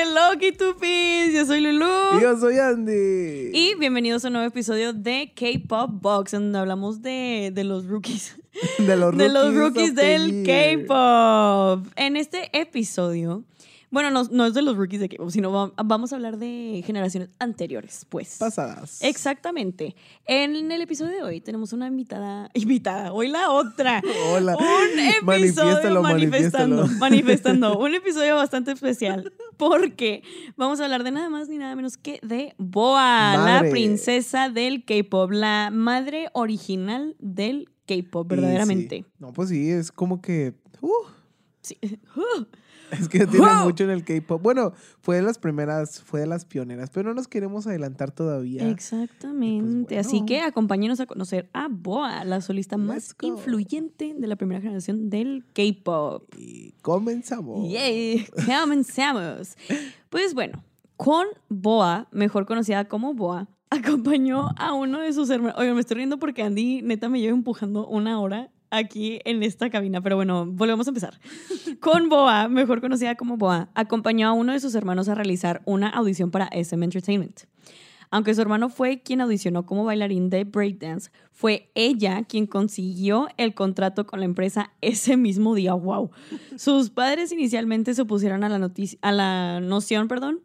Hello, K2Ps. Yo soy Lulu. Y yo soy Andy. Y bienvenidos a un nuevo episodio de K-Pop Box, en donde hablamos de, de los rookies. de los rookies, de los rookies del. K-Pop. En este episodio, bueno, no, no es de los rookies de K-Pop, sino va- vamos a hablar de generaciones anteriores, pues. Pasadas. Exactamente. En el episodio de hoy tenemos una invitada, invitada, hoy la otra. Hola. Un episodio Manifiéstalo, manifestando, manifiéstalo. manifestando, un episodio bastante especial porque vamos a hablar de nada más ni nada menos que de Boa, la princesa del K-pop, la madre original del K-pop, verdaderamente. sí. No, pues sí, es como que. uh, Sí. Uh, es que tiene Wow. mucho en el K-pop. Bueno, fue de las primeras, fue de las pioneras, pero no nos queremos adelantar todavía. Exactamente. pues, Así que acompáñenos a conocer a Boa, la solista más go. influyente de la primera generación del K-pop. Y comenzamos. Yay, comenzamos. Pues bueno, con Boa, mejor conocida como Boa, acompañó a uno de sus hermanos. Oigan, me estoy riendo porque Andy neta me lleva empujando una hora aquí en esta cabina, pero bueno, volvemos a empezar. Con Boa, mejor conocida como Boa, acompañó a uno de sus hermanos a realizar una audición para SM Entertainment. Aunque su hermano fue quien audicionó como bailarín de breakdance, fue ella quien consiguió el contrato con la empresa ese mismo día. ¡Wow! Sus padres inicialmente se opusieron a la, a la noción perdón,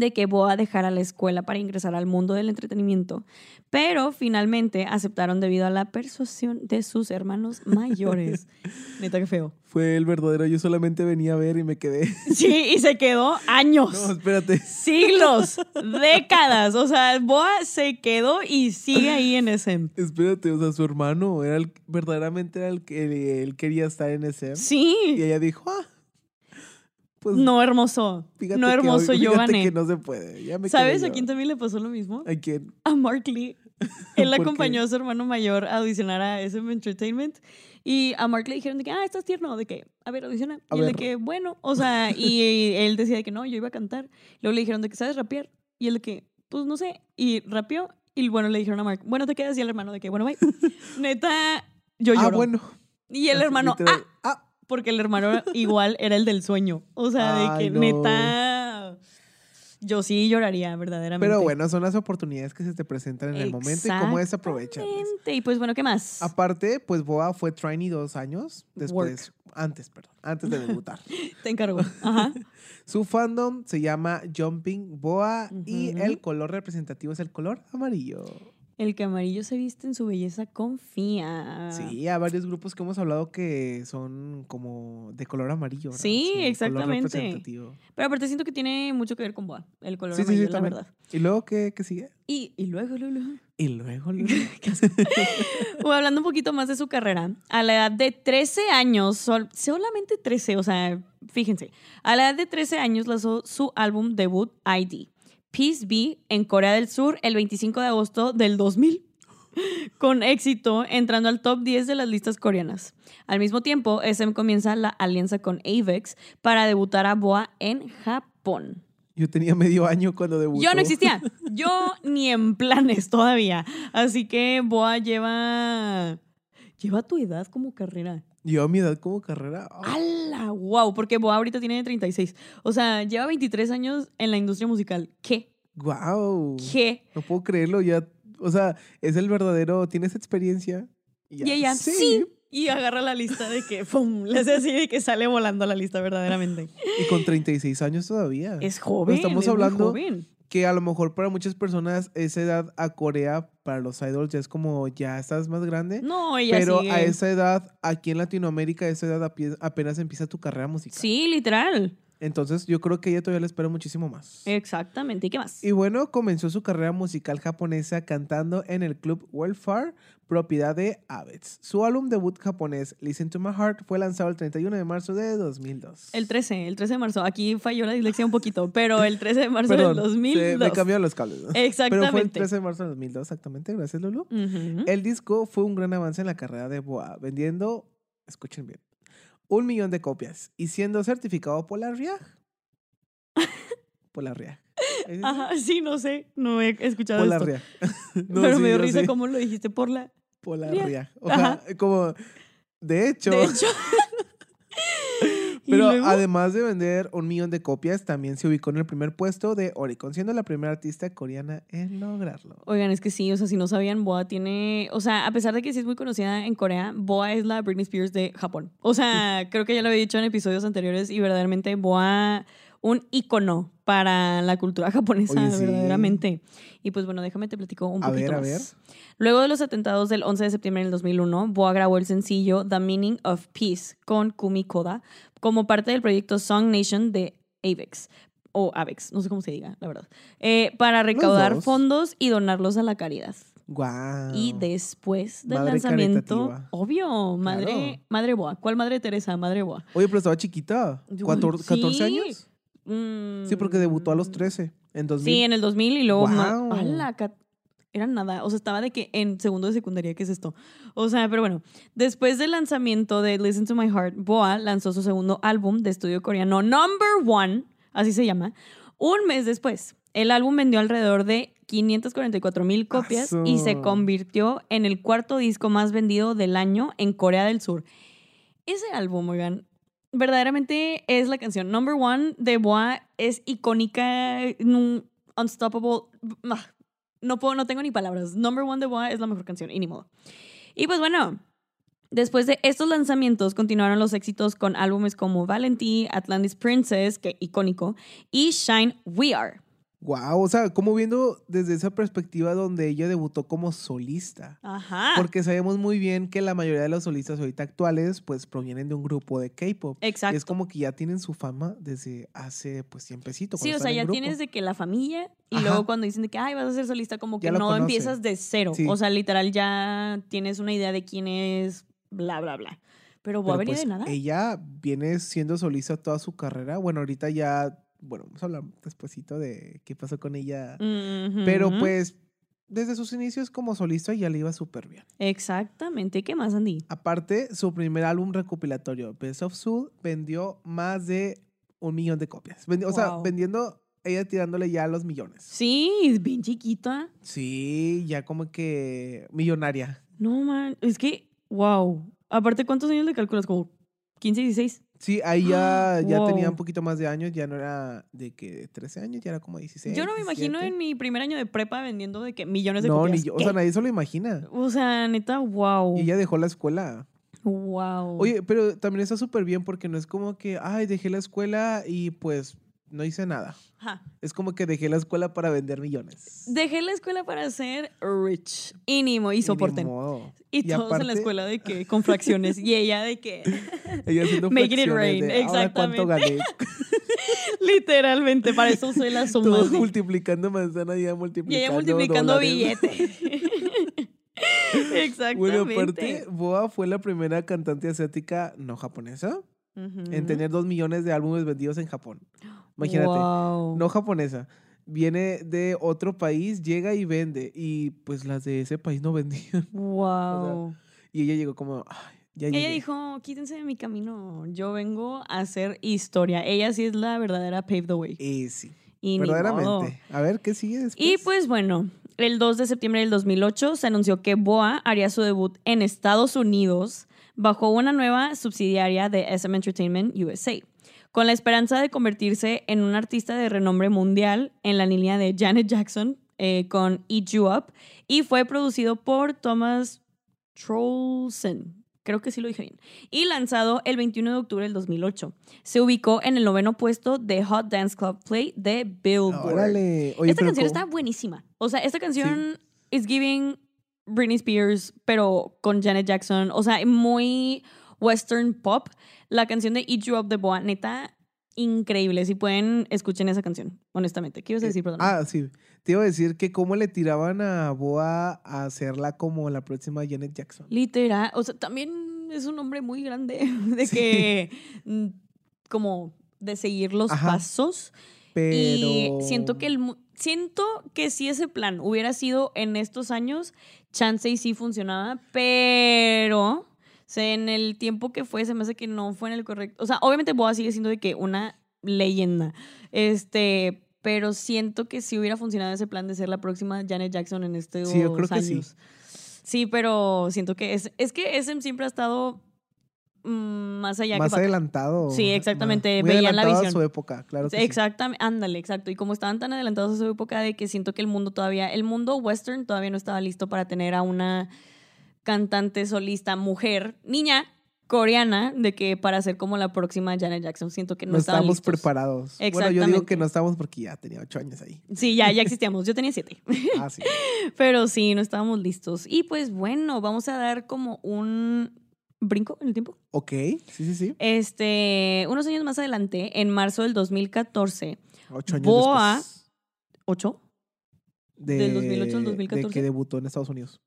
de que Boa dejara la escuela para ingresar al mundo del entretenimiento, pero finalmente aceptaron debido a la persuasión de sus hermanos mayores. Neta, que feo. Fue el verdadero. Yo solamente venía a ver y me quedé. Sí, y se quedó años. No, espérate. siglos, décadas. O sea, Boa se quedó y sigue ahí en SM. Espérate, o sea, su hermano era el, verdaderamente era el que él quería estar en. Y Sí. ella dijo, ah, pues No, hermoso. No, hermoso, yo gané. que no se puede. Ya me ¿Sabes a quién también le pasó lo mismo? ¿A quién? A Mark Lee. Él ¿Por qué? acompañó a su hermano mayor a audicionar a SM Entertainment. Y a Mark le dijeron de que, ah, estás tierno, de que, a ver, audiciona. A y él de ver. que, bueno, o sea, y él decía de que no, yo iba a cantar. Luego le dijeron de que, ¿sabes rapear? Y él de que, pues no sé. Y rapeó. Y bueno, le dijeron a Mark, bueno, te quedas. Y el hermano de que, bueno, bye. Neta, yo lloro. Ah, bueno. Y el hermano, literal. ah, ah, porque el hermano igual era el del sueño. O sea, de que no. neta. Yo sí lloraría, verdaderamente. Pero bueno, son las oportunidades que se te presentan en el momento y cómo desaprovecharlas. Exactamente. Y pues bueno, ¿qué más? Aparte, pues Boa fue trainee dos años después, antes, perdón, antes de debutar. Te encargo. Ajá. Su fandom se llama Jumping Boa y el color representativo es el color amarillo. El que amarillo se viste en su belleza confía. Sí, hay varios grupos que hemos hablado que son como de color amarillo. ¿verdad? Sí, exactamente. Pero aparte siento que tiene mucho que ver con Boa. El color Sí, sí, sí, amarillo, la también. verdad. ¿Y luego qué, qué sigue? Y, y luego, Lulu. Y luego, luego- O hablando un poquito más de su carrera, a la edad de 13 años, sol- solamente 13, o sea, fíjense, a la edad de 13 años lanzó su álbum debut ID, Peace Be, en Corea del Sur el 25 de agosto del 2000, con éxito entrando al top 10 de las listas coreanas. Al mismo tiempo, SM comienza la alianza con Avex para debutar a Boa en Japón. Yo tenía medio año cuando debutó. Yo no existía. Yo ni en planes todavía. Así que Boa lleva. Lleva tu edad como carrera. Yo a mi edad como carrera. ah, ¡Hala! ¡Wow! Porque Boa ahorita tiene 36. O sea, lleva 23 años en la industria musical. ¿Qué? ¡Guau! ¿Qué? No puedo creerlo, ya. O sea, es el verdadero. ¿Tienes experiencia? ya. Y ella, sí. Y agarra la lista de que, ¡pum! Le hace así de que sale volando la lista verdaderamente. Y con 36 años todavía. Es joven. estamos es muy hablando joven. Que a lo mejor para muchas personas esa edad a Corea, para los idols, ya es como ya estás más grande. No, ella pero sigue. a esa edad, aquí en Latinoamérica, a esa edad apenas empieza tu carrera musical. Sí, literal. Entonces yo creo que ella todavía le espera muchísimo más. Exactamente. ¿Y qué más? Y bueno, comenzó su carrera musical japonesa cantando en el club Welfare, propiedad de Avex. Su álbum debut japonés, Listen to My Heart, fue lanzado el 31 de marzo de 2002. El 13, el 13 de marzo. Aquí falló la dislexia un poquito, pero el 13 de marzo Perdón, del se- 2002. me cambiaron los cables. ¿no? Pero fue el Exactamente. 13 de marzo de 2002, exactamente. Gracias, Lulu. El disco fue un gran avance en la carrera de Boa, vendiendo, escuchen bien, un millón de copias y siendo certificado por la RIAG. por la RIAG. Ajá, sí, no sé, no he escuchado Por la esto. RIAG. No, pero sí, me dio risa cómo lo dijiste por la... Por la RIAG. RIAG. O sea, como, de hecho, De hecho, ¿Y Pero además de vender un millón de copias, también se ubicó en el primer puesto de Oricon, siendo la primera artista coreana en lograrlo. Oigan, es que sí, o sea, si no sabían, Boa tiene, o sea, a pesar de que sí es muy conocida en Corea, Boa es la Britney Spears de Japón. O sea, creo que ya lo había dicho en episodios anteriores y verdaderamente Boa, un icono para la cultura japonesa, Oye, sí. verdaderamente. Y pues bueno, déjame te platico un A poquito ver, a más. ver. Luego de los atentados del 11 de septiembre del 2001, Boa grabó el sencillo The Meaning of Peace con Kumi Koda como parte del proyecto Song Nation de Avex. O Avex, no sé cómo se diga, la verdad. eh, para recaudar dos. fondos y donarlos a la caridad. Y después del Madre lanzamiento, caritativa. obvio, madre, Claro. madre Boa. ¿Cuál madre Teresa? Madre Boa. Oye, pero estaba chiquita. Uy, ¿Cuator- ¿14 sí. años? Mm, Sí, porque debutó a los 13, en 2000. Sí, en el 2000 y luego... ca- Era nada. O sea, estaba de que en segundo de secundaria, ¿qué es esto? O sea, pero bueno. Después del lanzamiento de Listen to My Heart, Boa lanzó su segundo álbum de estudio coreano, Number One, así se llama, un mes después. El álbum vendió alrededor de 544 mil copias y se convirtió en el cuarto disco más vendido del año en Corea del Sur. Ese álbum, oigan, verdaderamente es la canción Number One de Boa. Es icónica, unstoppable. Ah, No, puedo, no tengo ni palabras. Number One de Boa es la mejor canción, y ni modo. Y pues bueno, después de estos lanzamientos continuaron los éxitos con álbumes como Valentine, Atlantis Princess, que icónico, y Shine We Are. Wow, o sea, como viendo desde esa perspectiva donde ella debutó como solista. Ajá. Porque sabemos muy bien que la mayoría de los solistas ahorita actuales pues provienen de un grupo de K-pop. Exacto. Y es como que ya tienen su fama desde hace pues tiempecito. Sí, o sea, ya grupo. tienes de que la familia y Ajá. luego cuando dicen de que, ay, vas a ser solista, como que Ya no empiezas de cero. Sí. O sea, literal ya tienes una idea de quién es, bla, bla, bla. Pero va a venir pues, de nada. Ella viene siendo solista toda su carrera. Bueno, ahorita ya, bueno, vamos a hablar despuesito de qué pasó con ella. Pero pues desde sus inicios como solista ya le iba súper bien. Exactamente. ¿Qué más, Andy? Aparte, su primer álbum recopilatorio, Best of Soul, vendió más de un millón de copias. Vendi- O sea, vendiendo, ella tirándole ya a los millones. Sí, es bien chiquita. Sí, ya como que millonaria. No, man. Es que, wow. Aparte, ¿cuántos años le calculas? Como 15, 16. Sí, ahí ya, ya Wow. tenía un poquito más de años, ya no era de que 13 años, ya era como 16. Yo no me imagino 17. en mi primer año de prepa vendiendo de que millones de No, copias. ni yo, o sea, nadie se lo imagina. O sea, neta, wow. Y ella dejó la escuela. Wow. Oye, pero también está súper bien porque no es como que, ay, dejé la escuela y pues no hice nada. Ajá. Es como que dejé la escuela para vender millones. Dejé la escuela para ser rich. Y ni, mo- y Y soporten. Y, Y todos en la aparte- escuela de que con fracciones. y ella de que Ella haciendo Making it rain, de, "Ahora ¿Cuánto gané? literalmente para eso soy la suma. Todos multiplicando manzana y ella Y multiplicando ella multiplicando dólares. billetes. Exactamente. Bueno, aparte, Boa fue la primera cantante asiática no japonesa en tener dos millones de álbumes vendidos en Japón. Imagínate. Wow. no japonesa, viene de otro país, llega y vende. Y pues las de ese país no vendían. Wow. Y ella llegó como, "Ay, ya Ella llegué". dijo, quítense de mi camino. Yo vengo a hacer historia. Ella sí es la verdadera pave the way. Eh, sí, Y verdaderamente. A ver, ¿qué sigue después? Y pues bueno, el 2 de septiembre del 2008 se anunció que Boa haría su debut en Estados Unidos bajo una nueva subsidiaria de SM Entertainment USA, con la esperanza de convertirse en un artista de renombre mundial en la línea de Janet Jackson eh, con Eat You Up y fue producido por Thomas Trollson. Creo que sí lo dije bien. Y lanzado el 21 de octubre del 2008. Se ubicó en el noveno puesto de Hot Dance Club Play de Billboard. Órale. Oye, esta canción ¿cómo? está buenísima. O sea, esta canción is giving Britney Spears, pero con Janet Jackson. O sea, muy western pop. La canción de Eat You Up de Boa, neta, increíble. Si pueden, escuchen esa canción, honestamente. ¿Qué ibas a decir, perdón? Ah, sí. Te iba a decir que cómo le tiraban a Boa a hacerla como la próxima Janet Jackson. Literal. O sea, también es un hombre muy grande. De Sí. que, mm, como, de seguir los Ajá. pasos. Pero... Y siento que el siento que si ese plan hubiera sido en estos años, chance y sí funcionaba, pero sea, en el tiempo que fue se me hace que no fue en el correcto. O sea, obviamente Boa sigue siendo de que una leyenda. Este, pero siento que si hubiera funcionado ese plan de ser la próxima Janet Jackson en estos Sí, yo creo que sí. años. Sí, pero siento que es, es que SM siempre ha estado mm, más allá más que adelantado. Sí, exactamente, Muy veían la adelantado a visión. su época, claro que sí. Exactamente, ándale, exacto. Y como estaban tan adelantados a su época de que siento que el mundo todavía, el mundo western todavía no estaba listo para tener a una cantante solista mujer, niña coreana, de que para ser como la próxima Janet Jackson. Siento que no, No estábamos listos. preparados. Bueno, yo digo que no estábamos porque ya tenía ocho años ahí. Sí, ya, ya existíamos. Yo tenía siete. Ah, sí. Pero sí, no estábamos listos. Y pues bueno, vamos a dar como un brinco en el tiempo. Ok, sí, sí, sí. Este, unos años más adelante, en marzo del 2014, Ocho años Boa- después. ¿ocho? De, ¿Del 2008 al De 2014? que debutó en Estados Unidos.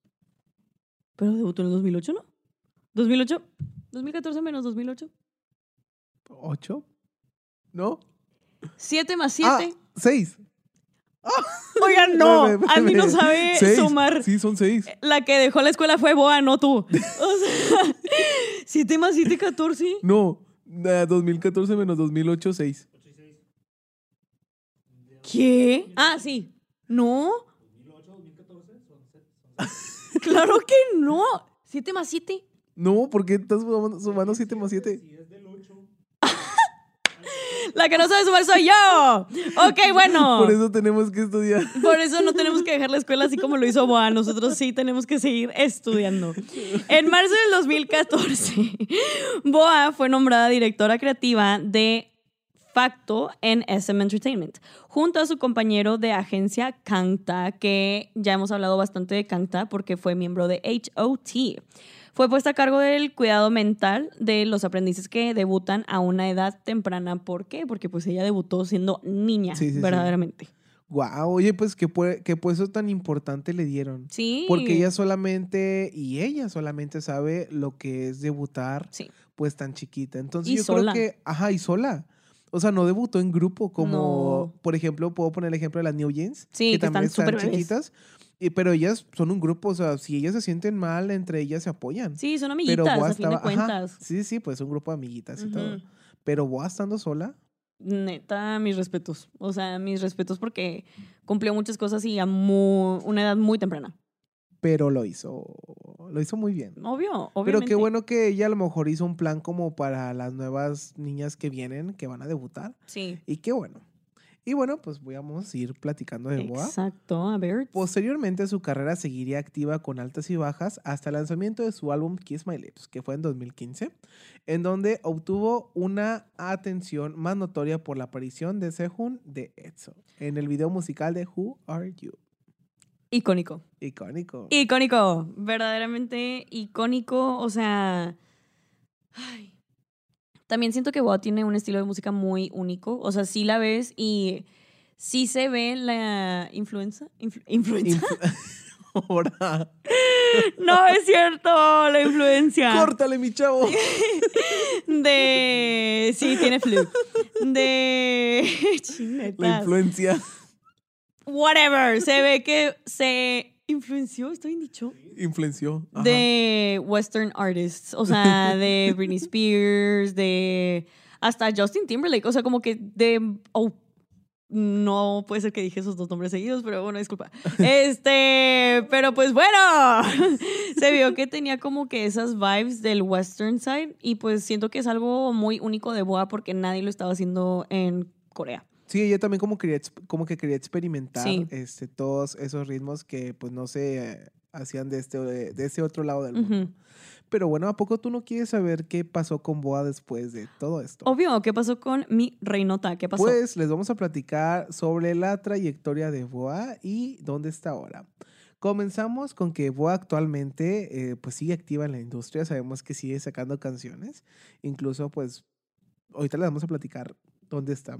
Pero debutó en el 2008, ¿no? 2008, 2014 menos 2008. ¿Ocho? ¿No? 7 más Ah, 7. seis. Oigan, no. Andy no sabe Seis. sumar. Sí, son seis. La que dejó la escuela fue Boa, no tú. O sea, 7 más 7, 14. No, eh, 2014 menos 2008, seis. ¿Qué? Ah, sí. ¿No? Claro que no. 7 más 7. No, ¿por qué estás sumando- sumando 7 más 7? La que no sabe sumar soy yo. Ok, bueno. Por eso tenemos que estudiar. Por eso no tenemos que dejar la escuela así como lo hizo Boa. Nosotros sí tenemos que seguir estudiando. En marzo del 2014, Boa fue nombrada directora creativa de Facto en SM Entertainment, junto a su compañero de agencia Kangta, que ya hemos hablado bastante de Kangta porque fue miembro de HOT. Fue puesta a cargo del cuidado mental de los aprendices que debutan a una edad temprana. ¿Por qué? Porque pues ella debutó siendo niña, Sí, sí, sí. verdaderamente. Guau, oye, pues qué, qué puesto tan importante le dieron. Sí. Porque ella solamente, y ella solamente sabe lo que es debutar, Sí. pues tan chiquita. Entonces Y yo sola. creo que, ajá, y sola. O sea, no debutó en grupo como, No. por ejemplo, puedo poner el ejemplo de las New Jeans, Sí, que que también están están chiquitas, y, pero ellas son un grupo, o sea, si ellas se sienten mal, entre ellas se apoyan. Sí, son pero amiguitas, Boa a fin de estaba, ajá, cuentas. sí, sí, pues un grupo de amiguitas y todo. Pero Boa estando sola, Neta, mis respetos. O sea, mis respetos porque cumplió muchas cosas y a mu- una edad muy temprana. Pero lo hizo, lo hizo muy bien. Obvio, obviamente. Pero qué bueno que ella a lo mejor hizo un plan como para las nuevas niñas que vienen, que van a debutar. Sí. Y qué bueno. Y bueno, pues vamos a ir platicando de Boa. Exacto, a ver. Posteriormente su carrera seguiría activa con altas y bajas hasta el lanzamiento de su álbum Kiss My Lips, que fue en 2015, en donde obtuvo una atención más notoria por la aparición de Sehun de EXO en el video musical de Who Are You. Icónico. Icónico. Icónico. Verdaderamente icónico. O sea. ay. También siento que Boa tiene un estilo de música muy único. O sea, sí la ves y sí se ve la influencia. influ- ¿Influencia? Inf- Ahora, no, es cierto, la influencia. córtale, mi chavo. De. Sí, tiene flu. De. La influencia. Whatever. Se ve que se influenció, estoy bien dicho. Influenció. Ajá. De Western artists. O sea, de Britney Spears, de. Hasta Justin Timberlake. O sea, como que de. Oh, no puede ser que dije esos dos nombres seguidos, pero bueno, disculpa. Este, pero pues bueno, se vio que tenía como que esas vibes del western side y pues siento que es algo muy único de Boa porque nadie lo estaba haciendo en Corea. Sí, ella también como, quería, como que quería experimentar Sí. este, todos esos ritmos que pues no se eh, hacían de este, de ese otro lado del mundo. Ujú. Pero bueno, ¿a poco tú no quieres saber qué pasó con Boa después de todo esto? Obvio, ¿qué pasó con mi reinota? ¿Qué pasó? Pues les vamos a platicar sobre la trayectoria de Boa y dónde está ahora. Comenzamos con que Boa actualmente eh, pues sigue activa en la industria, sabemos que sigue sacando canciones, incluso pues ahorita les vamos a platicar dónde está,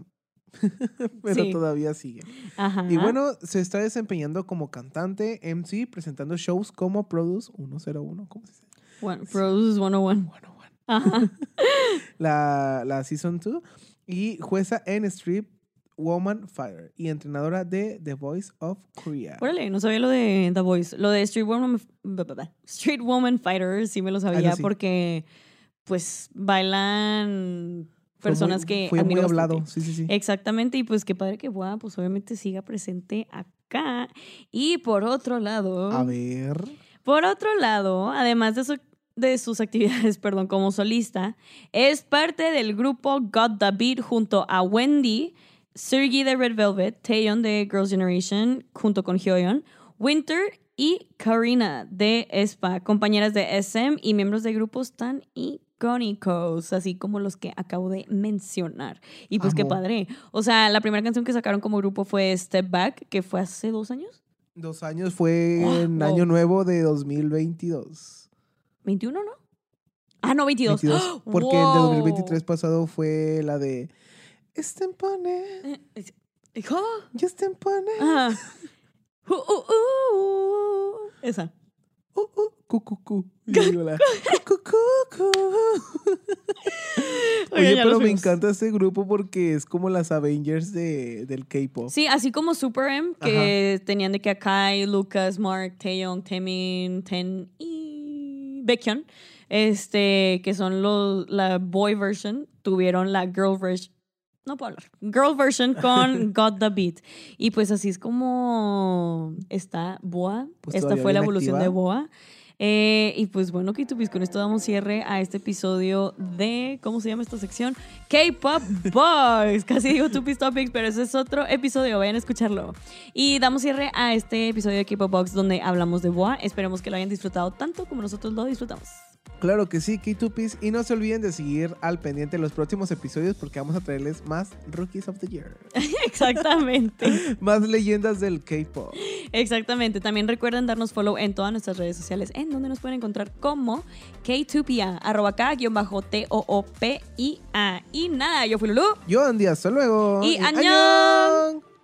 pero Sí. todavía sigue. Ajá. Y bueno, se está desempeñando como cantante, MC, presentando shows como Produce 101, ¿cómo se dice? Bueno, Produce 101. Bueno, bueno. Ajá. La, la Season 2 y jueza en Street Woman Fighter y entrenadora de The Voice of Korea. Órale, no sabía lo de The Voice. Lo de Street Woman, Street Woman Fighter sí me lo sabía Ah, sí. porque pues bailan personas muy- que Fue muy hablado, sí, sí, sí. Exactamente, y pues qué padre que Boa pues obviamente siga presente acá. Y por otro lado, A ver. por otro lado, además de de sus actividades, perdón, como solista, es parte del grupo Got the Beat junto a Wendy, Sergi de Red Velvet, Taeyeon de Girls' Generation junto con Hyoyeon, Winter y Karina de ESPA, compañeras de SM y miembros de grupos tan icónicos, así como los que acabo de mencionar. Y pues qué padre. O sea, la primera canción que sacaron como grupo fue Step Back, que fue hace dos años. Dos años fue Oh, en wow. Año Nuevo de 2022. 21, ¿no? Ah, no, 22. 22, porque el de Wow. 2023 pasado fue la de Estempone, Eh, es- ¿Cómo? Uh, uh, uh. Esa. Uh, uh, cu, cu, cu. Y yo la, cu, cu, cu, Oye, ya pero me encanta este grupo porque es como las Avengers de, del K-pop. Sí, así como Super M, que tenían de que Akai, Lucas, Mark, Taeyong, Temin, Ten y Baekhyun, este, que son los, la boy version, tuvieron la girl version. No puedo hablar. Girl version con Got the Beat. Y pues así es como está Boa. Pues Esta fue la evolución activa. de Boa. Eh, y pues bueno, Kitupis, con esto damos cierre a este episodio de, ¿cómo se llama esta sección? K-Pop Boys. Casi digo Tupis Topics, pero ese es otro episodio, vayan a escucharlo. Y damos cierre a este episodio de K-Pop Box donde hablamos de Boa. Esperemos que lo hayan disfrutado tanto como nosotros lo disfrutamos. Claro que sí, K2Ps. Y no se olviden de seguir al pendiente los próximos episodios porque vamos a traerles más Rookies of the Year. Exactamente. más leyendas del K-pop. Exactamente. También recuerden darnos follow en todas nuestras redes sociales, en donde nos pueden encontrar como K2PA, arroba K-T-O-O-P-I-A. Y nada, yo fui Lulu. Yo, Andy, hasta luego. Y ¡Añón! ¡Añón!